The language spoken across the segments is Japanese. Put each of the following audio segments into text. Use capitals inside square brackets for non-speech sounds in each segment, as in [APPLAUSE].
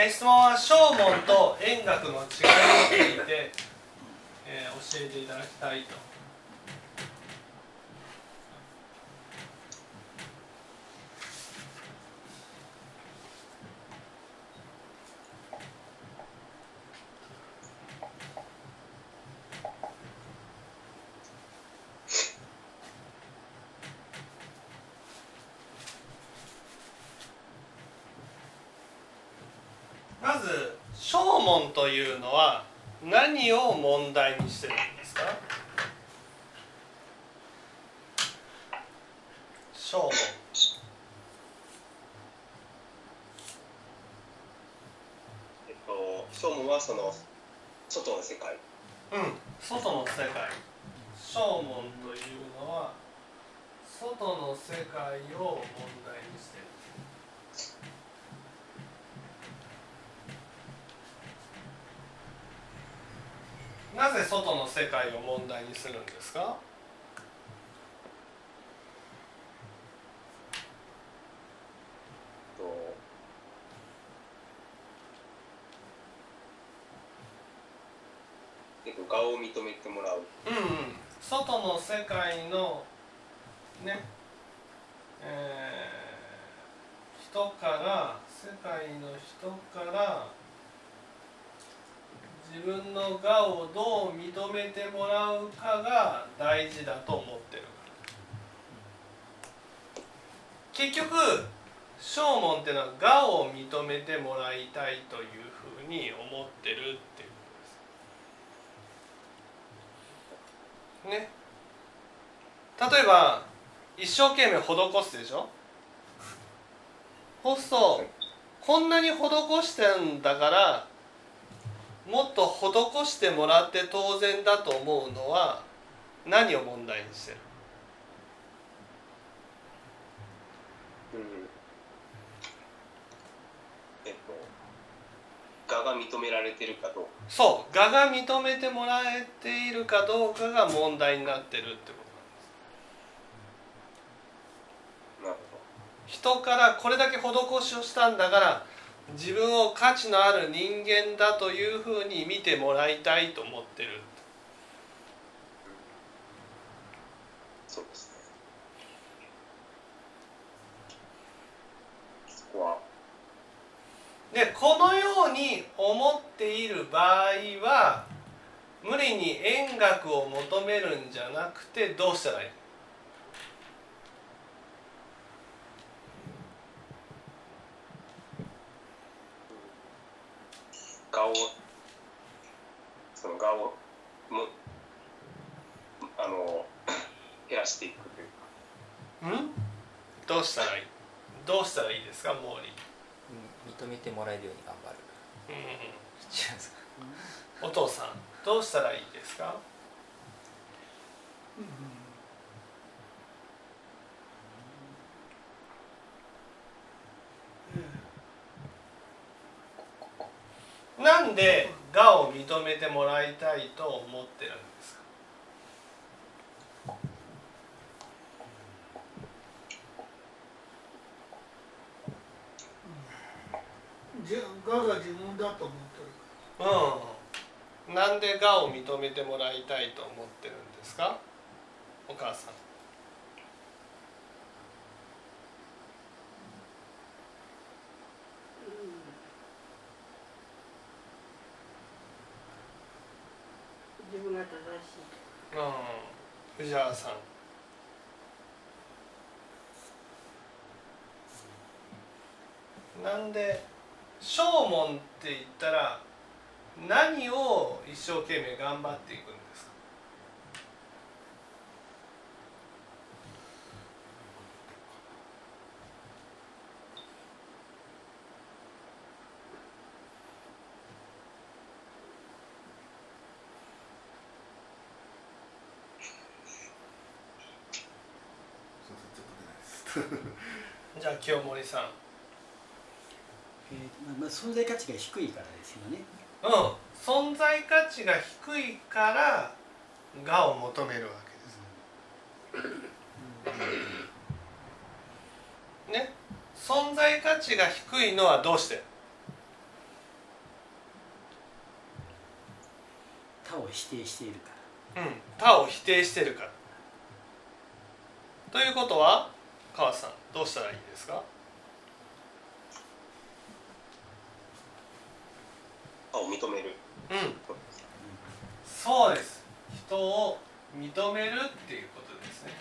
えー質問は正門と円楽の違いについて、えー教えていただきたいと。まず正門というのは何を問題にしてるんですか？正門えっと、正門はその外の世界。うん外の世界。正門というのは外の世界を問題にしてるなぜ外の世界を問題にするんですか？を認めてもらう。うんうん。外の世界のねえー人から世界の人から自分の我をどう認めてもらうかが大事だと思ってる。結局正門っていうのは我を認めてもらいたいというふうに思ってるっていうことです。ね。例えば一生懸命施すでしょ？そうするとこんなに施してんだからもっと施してもらって当然だと思うのは何を問題にしてる？うん。えっと我が認められてるかどうか。そう。我が認めてもらえているかどうかが問題になってるってことなる人からこれだけ施しをしたんだから自分を価値のある人間だというふうに見てもらいたいと思ってる。そうですね。そこは。でこのように思っている場合は無理に円楽を求めるんじゃなくてどうしたらいい？顔をその顔をもあの [CLEARS THROAT] 減らしていくというか。ん？どうしたらいい？どうしたらいいですか？毛利うん認めてもらえるように頑張る。うん違うんですか？お父さんどうしたらいいですか？なんで我を認めてもらいたいと思ってるんですか？我が自分だと思ってる。うん。なんで我を認めてもらいたいと思ってるんですか？お母さん自分が正しいうん藤原さん。なんで正門って言ったら何を一生懸命頑張っていくんですか？[LAUGHS] じゃあ清盛さん、えーまあ、存在価値が低いからですよね。うん。存在価値が低いからがを求めるわけです、うん、ね。存在価値が低いのはどうして？他を否定しているから。うん。他を否定しているから。ということは川瀬さんどうしたらいいですか？他を認める。うん。そうです。人を認めるっていうことですね。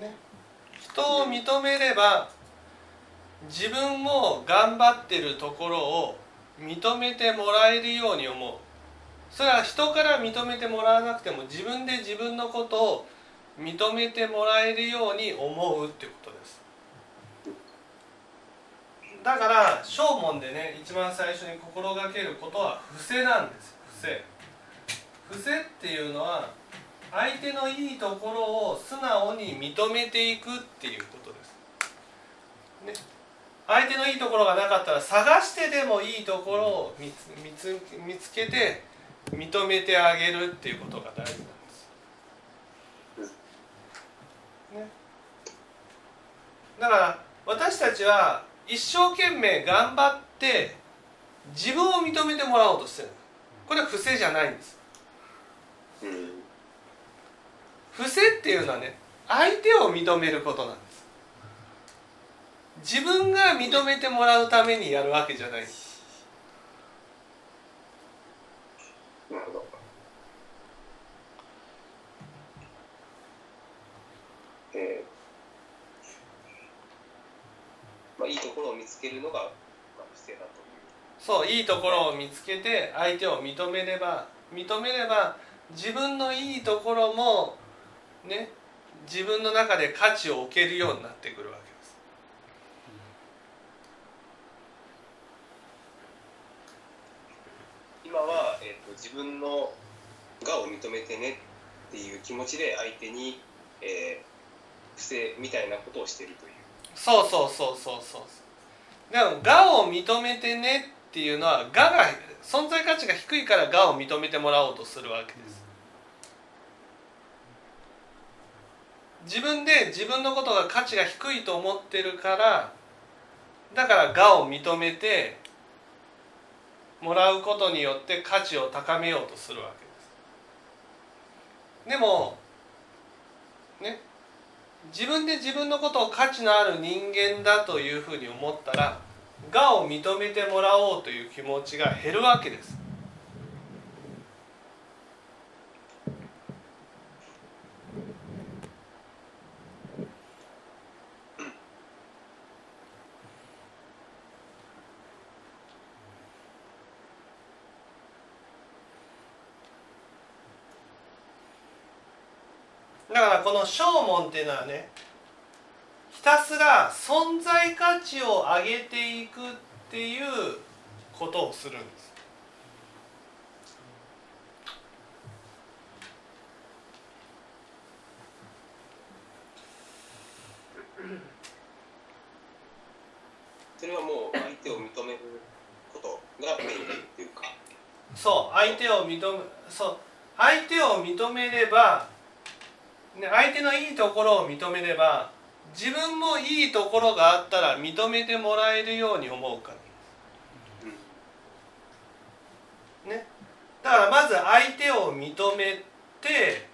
ね。人を認めれば自分も頑張ってるところを認めてもらえるように思う。それは人から認めてもらわなくても自分で自分のことを認めてもらえるように思うっていうことです。だから正門でね一番最初に心がけることは伏せなんです。伏せ。伏せっていうのは相手のいいところを素直に認めていくっていうことです、ね、相手のいいところがなかったら探してでもいいところを見つ見つ見つけて認めてあげるっていうことが大事なんですだから私たちは一生懸命頑張って自分を認めてもらおうとしてるこれは不正じゃないんです不正っていうのはね相手を認めることなんです自分が認めてもらうためにやるわけじゃない。なるほど。えー。まあ、いいところを見つけるのが、まあ、不正だという。そういいところを見つけて相手を認めれば認めれば自分のいいところもね自分の中で価値を置けるようになってくるわけです今は、えー、と自分のがを認めてねっていう気持ちで相手に、えー不正みたいなことをしてるという。そうそうそうそうそう。でも「が」を認めてねっていうのは「が」が存在価値が低いから「が」を認めてもらおうとするわけです。自分で自分のことが価値が低いと思ってるからだから「が」を認めてもらうことによって価値を高めようとするわけです。でもね自分で自分のことを価値のある人間だというふうに思ったら「が」を認めてもらおうという気持ちが減るわけです。この正門っていうのはねひたすら存在価値を上げていくっていうことをするんです。それはもう相手を認めることがメインっていうか。そう相手を認めそう相手を認めればね相手のいいところを認めれば自分もいいところがあったら認めてもらえるように思うから。ね。だからまず相手を認めて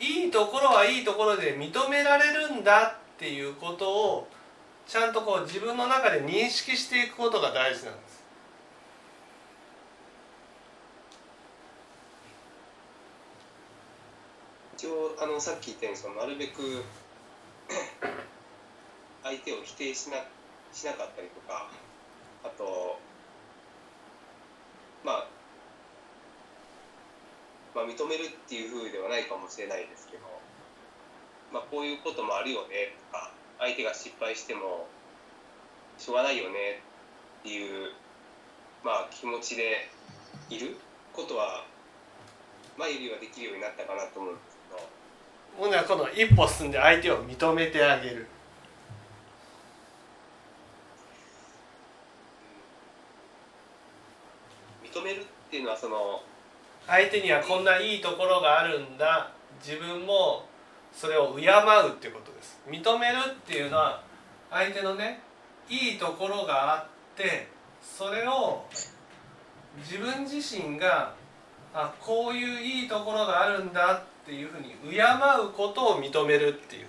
いいところはいいところで認められるんだっていうことをちゃんとこう自分の中で認識していくことが大事なんです一応あのさっき言ったようにそのなるべく [COUGHS] 相手を否定しなしなかったりとかあとまあまあ認めるっていう風ではないかもしれないですけど、まあ、こういうこともあるよねとか相手が失敗してもしょうがないよねっていう、まあ、気持ちでいることは前よりはできるようになったかなと思うんですけど。ほんならこの一歩進んで相手を認めてあげる認めるっていうのはその相手にはこんないいところがあるんだ自分もそれを敬うっていうことです認めるっていうのは相手のねいいところがあってそれを自分自身があこういういいところがあるんだっていうふうに敬うことを認めるっていう。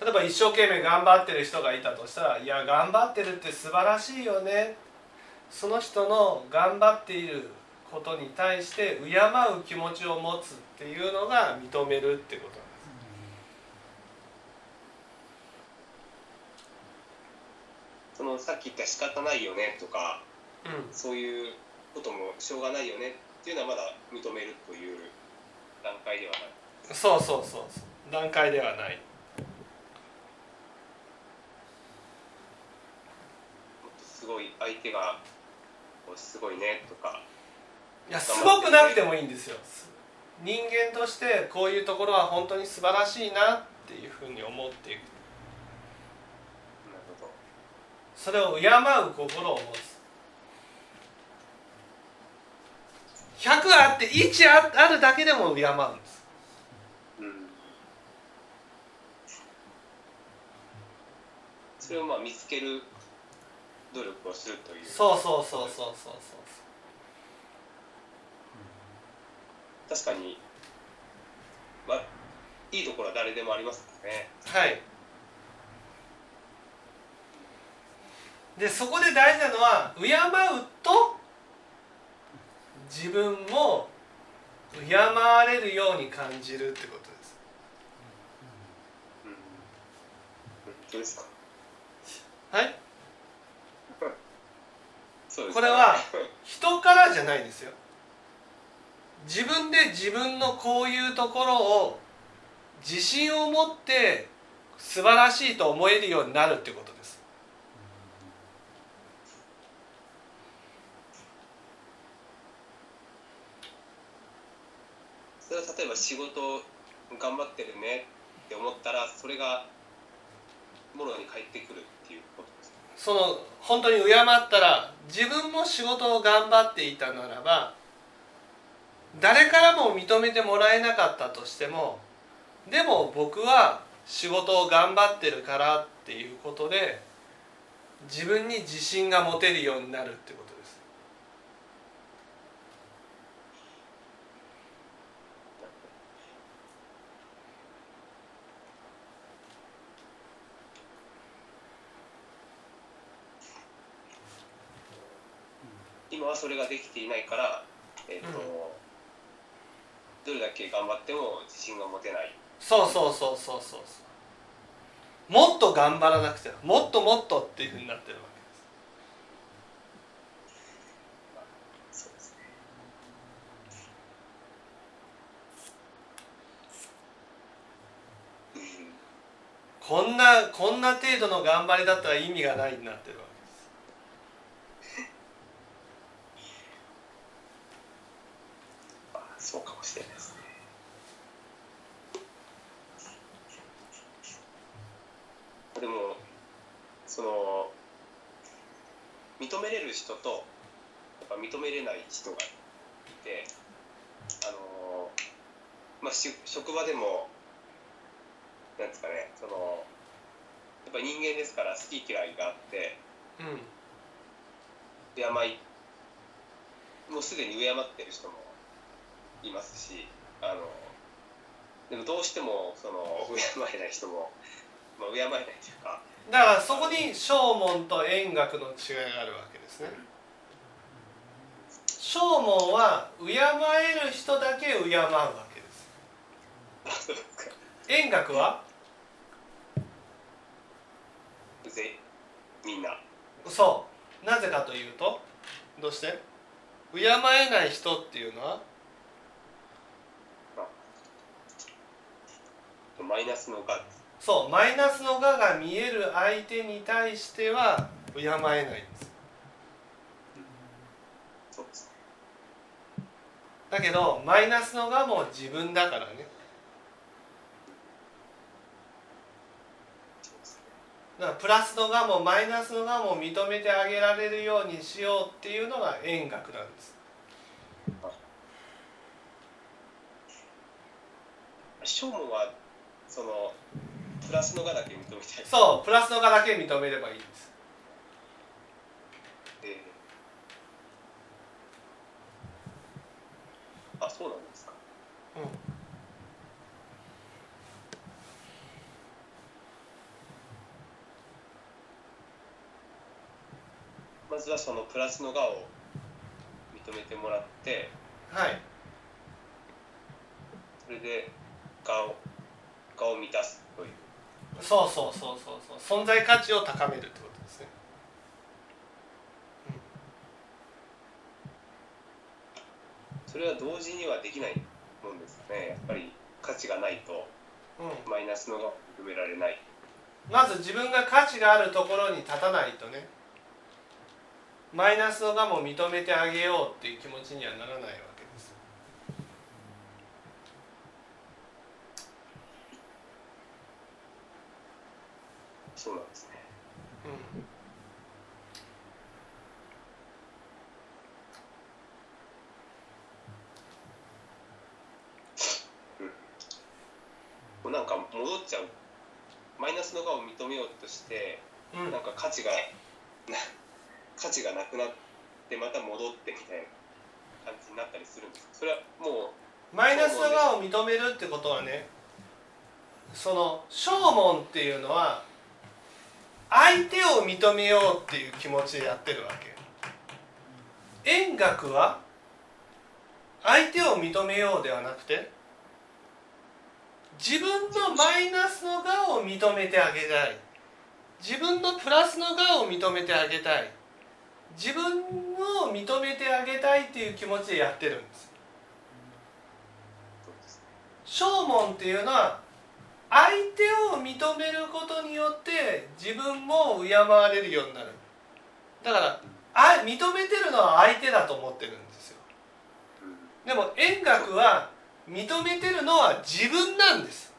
例えば一生懸命頑張ってる人がいたとしたら「いや頑張ってるって素晴らしいよね」その人の頑張っていることに対して敬う気持ちを持つっていうのが認めるってことなんです。そのさっき言った仕方ないよねとかうん。そういうこともしょうがないよねっていうのはまだ認めるという段階ではない。そうそうそうそう。段階ではない。すごい相手がすごいねとか。いやすごくなくてもいいんですよ。人間としてこういうところは本当に素晴らしいなっていうふうに思っていく。なるほど。それを敬う心を持つ100あって1ああるだけでも敬うんです。うん。それをまあ見つける努力をするという。そうそうそうそうそう。そう確かにまあいいところは誰でもありますね。はい。でそこで大事なのは敬うと自分も敬われるように感じるってことです。うん。どうですか？はい？これは人からじゃないですよ。自分で自分のこういうところを自信を持って素晴らしいと思えるようになるってことですそれは例えば仕事頑張ってるねって思ったらそれがもろに返ってくるっていうことです。かその本当に敬ったら自分も仕事を頑張っていたならば誰からも認めてもらえなかったとしてもでも僕は仕事を頑張ってるからっていうことで自分に自信が持てるようになるってこと。はそれができていないから、えっとうん。どれだけ頑張っても自信が持てない。そうそうそうそうそうもっと頑張らなくてはもっともっとっていうふうになってるわけです。そうですね。うん。こんなこんな程度の頑張りだったら意味がないになってるわけですあそうかもしれないですねでもその認めれる人とやっぱ認めれない人がいてあのまあし職場でもなんですかねそのやっぱ人間ですから好き嫌いがあってうん。敬いもうすでに敬ってる人もいますしあのでもどうしてもその敬えない人も、まあ、敬えないというか。だからそこに正門と円覚の違いがあるわけですね。正門は敬える人だけ敬うわけです。[LAUGHS] 円覚は？ぜみんな。そう。なぜかというとどうして？敬えない人っていうのは？マイナスのがそうマイナスの我が見える相手に対しては敬えないんです。そうですだけどマイナスの我も自分だからね。だからプラスの我もマイナスの我も認めてあげられるようにしようっていうのが円覚なんです正門はそのプラスのがだけ認めたいそうプラスのがだけ認めればいいんです。えー。あそうなんですか。うん。まずはそのプラスのがを認めてもらってはい。それでがをがを満たすそうそうそうそうそう。存在価値を高めるってことですね。それは同時にはできないもんですかね。やっぱり価値がないとうん。マイナスのがを認められない。まず自分が価値があるところに立たないとねマイナスのがも認めてあげようっていう気持ちにはならないわけですそうなんですねうんこうなんか戻っちゃう。マイナスのがを認めようとしてうん。なんか価値がな [LAUGHS] 価値がなくなってまた戻ってみたいな感じになったりするんです。それはもマイナスのがを認めるってことはねその正門っていうのは相手を認めようっていう気持ちでやってるわけ。円学は相手を認めようではなくて自分のマイナスのがを認めてあげたい。自分のプラスのがを認めてあげたい。自分を認めてあげたいっていう気持ちでやってるんです。うそうですね正門っていうのは相手を認めることによって自分も敬われるようになる。だからあ認めてるのは相手だと思ってるんですよ。でも円学は認めてるのは自分なんです。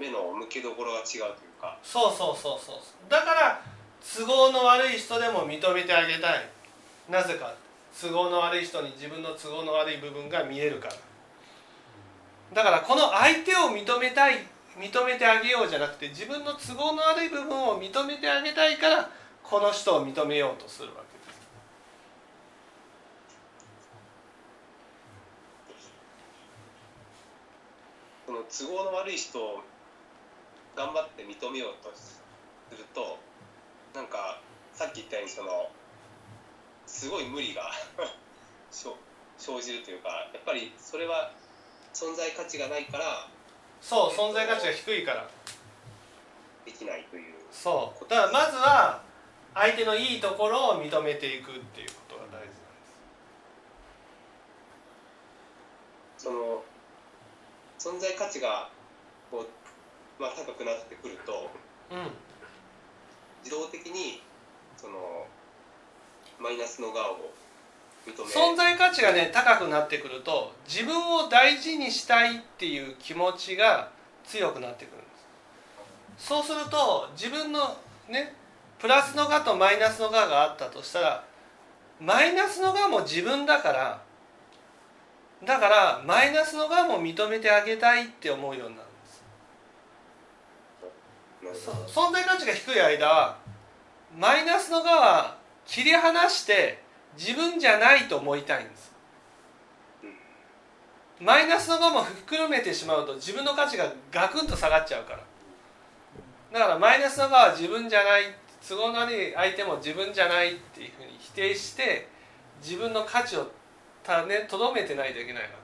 目の向けどころが違うというか。そうそうそうそう。だから都合の悪い人でも認めてあげたい。なぜか。都合の悪い人に自分の都合の悪い部分が見えるから。だからこの相手を認めたい認めてあげようじゃなくて自分の都合の悪い部分を認めてあげたいからこの人を認めようとするわけです。その都合の悪い人を頑張って認めようとするとなんかさっき言ったようにそのすごい無理が [LAUGHS] 生生じるというかやっぱりそれは存在価値がないからそう存在価値が低いから。できないという。そう。だからまずは相手のいいところを認めていくっていうことが大事なんです。その存在価値がこう、まあ、高くなってくるとうん。自動的にそのマイナスの側を認め存在価値がね高くなってくると自分を大事にしたいっていう気持ちが強くなってくるんです。そうすると自分のねプラスのがとマイナスのががあったとしたらマイナスのがも自分だからだからマイナスのがも認めてあげたいって思うようになるんですなるほどそう存在価値が低い間マイナスの側は切り離して自分じゃないと思いたいんです。マイナスの側もひっくるめてしまうと自分の価値がガクンと下がっちゃうから。だからマイナスの側は自分じゃない都合の悪い相手も自分じゃないっていうふうに否定して自分の価値をとどめてないといけないわけ。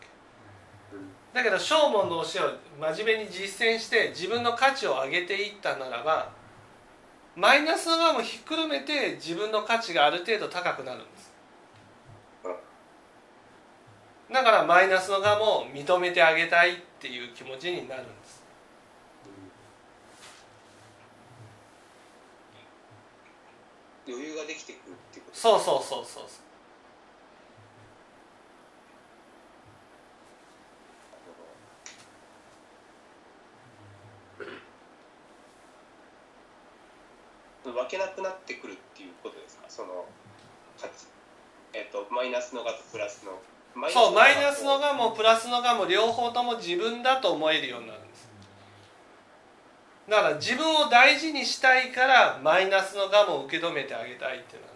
だけど正門の教えを真面目に実践して自分の価値を上げていったならばマイナスの側もひっくるめて自分の価値がある程度高くなるんです。だからマイナスの側も認めてあげたいっていう気持ちになるんです。余裕ができてくるっていうことそうそうそうそうそう分けなくなってくるっていうことですか？その価値えっ、とマイナスのがとプラスの。マそうマイナスのががもプラスのがも両方とも自分だと思えるようになるんです。だから自分を大事にしたいからマイナスのがも受け止めてあげたいってなんで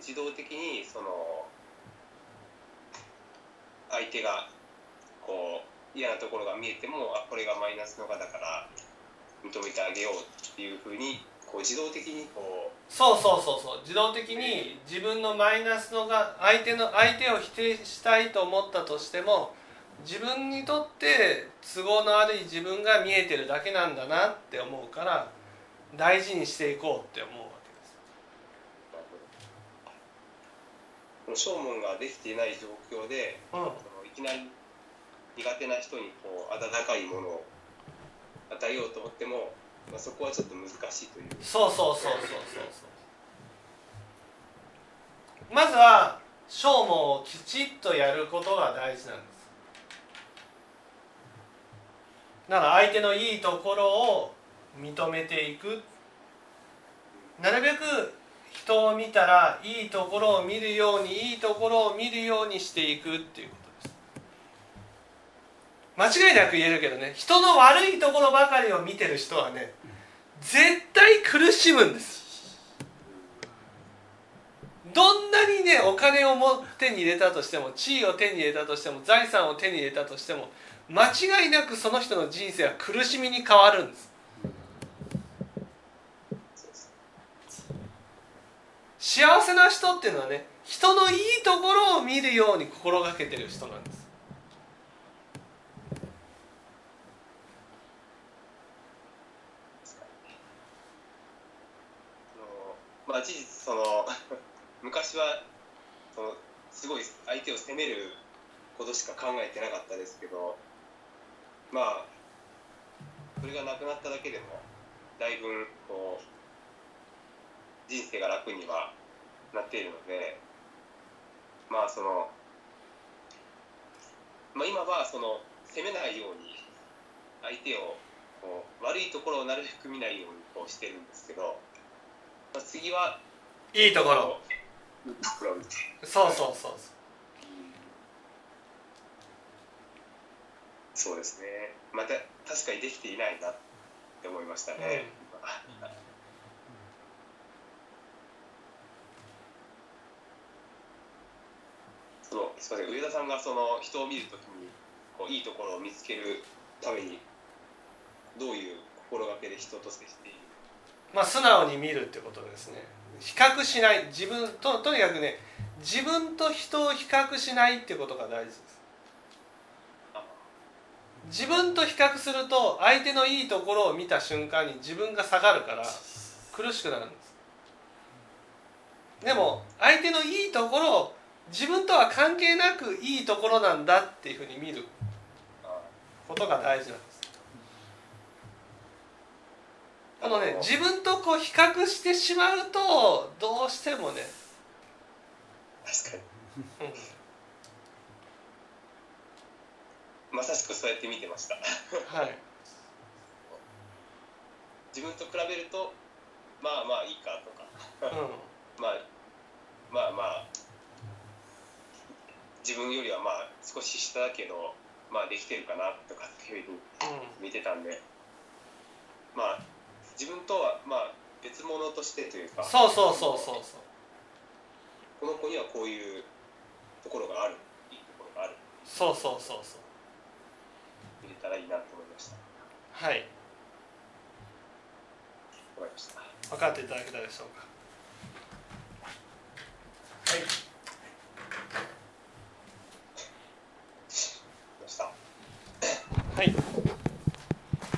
す。自動的にその相手がこう嫌なところが見えてもあこれがマイナスのがだから認めてあげようっていうふうにこう自動的にこそうそうそうそう。自動的に自分のマイナスのが相手の相手を否定したいと思ったとしても自分にとって都合の悪い自分が見えてるだけなんだなって思うから大事にしていこうって思うわけです。うこの正門ができていない状況でうん。いきなり苦手な人にこう温かいものを与えようと思っても、まあ、そこはちょっと難しいという。そうそうそうそうそう。そうまずは正門をきちっとやることが大事なんです。だから相手のいいところを認めていく。なるべく人を見たらいいところを見るようにいいところを見るようにしていくっていうこと。間違いなく言えるけどね人の悪いところばかりを見てる人はね絶対苦しむんです。どんなにねお金をも手に入れたとしても地位を手に入れたとしても財産を手に入れたとしても間違いなくその人の人生は苦しみに変わるんです。幸せな人っていうのはね人のいいところを見るように心がけてる人なんですあのまあ事実その [LAUGHS] 昔はそのすごい相手を責めることしか考えてなかったですけどまあそれがなくなっただけでもだいぶこう人生が楽にはなっているのでまあその、まあ、今はその責めないように相手をこう悪いところをなるべく見ないようにこうしてるんですけど、次はいいところ。そうそうそうそう。ですね。また確かにできていないなって思いましたね、そのすみません。上田さんがその人を見るときにこういいところを見つけるためにどういう心がけで人と接しているまあ素直に見るってことですね。比較しない。自分ととにかくね自分と人を比較しないってことが大事です。自分と比較すると相手のいいところを見た瞬間に自分が下がるから苦しくなるんです。でも相手のいいところを自分とは関係なくいいところなんだっていうふうに見ることが大事なんですあのね自分とこう比較してしまうとどうしてもね、確かに。うん。まさしくそうやって見てました。はい。自分と比べるとまあまあいいかとか。うん。[LAUGHS] まあまあまあ自分よりはまあ少し下だけどまあできてるかなとかっていうふうにうん。見てたんで。まあ自分とはまあ別物としてというかそうそうそうそうそう。この子にはこういうところがあるいいところがある。そうそうそうそう。入れたらいいなと思いました。はい。わかりました。分かっていただけたでしょうか。はい。はい。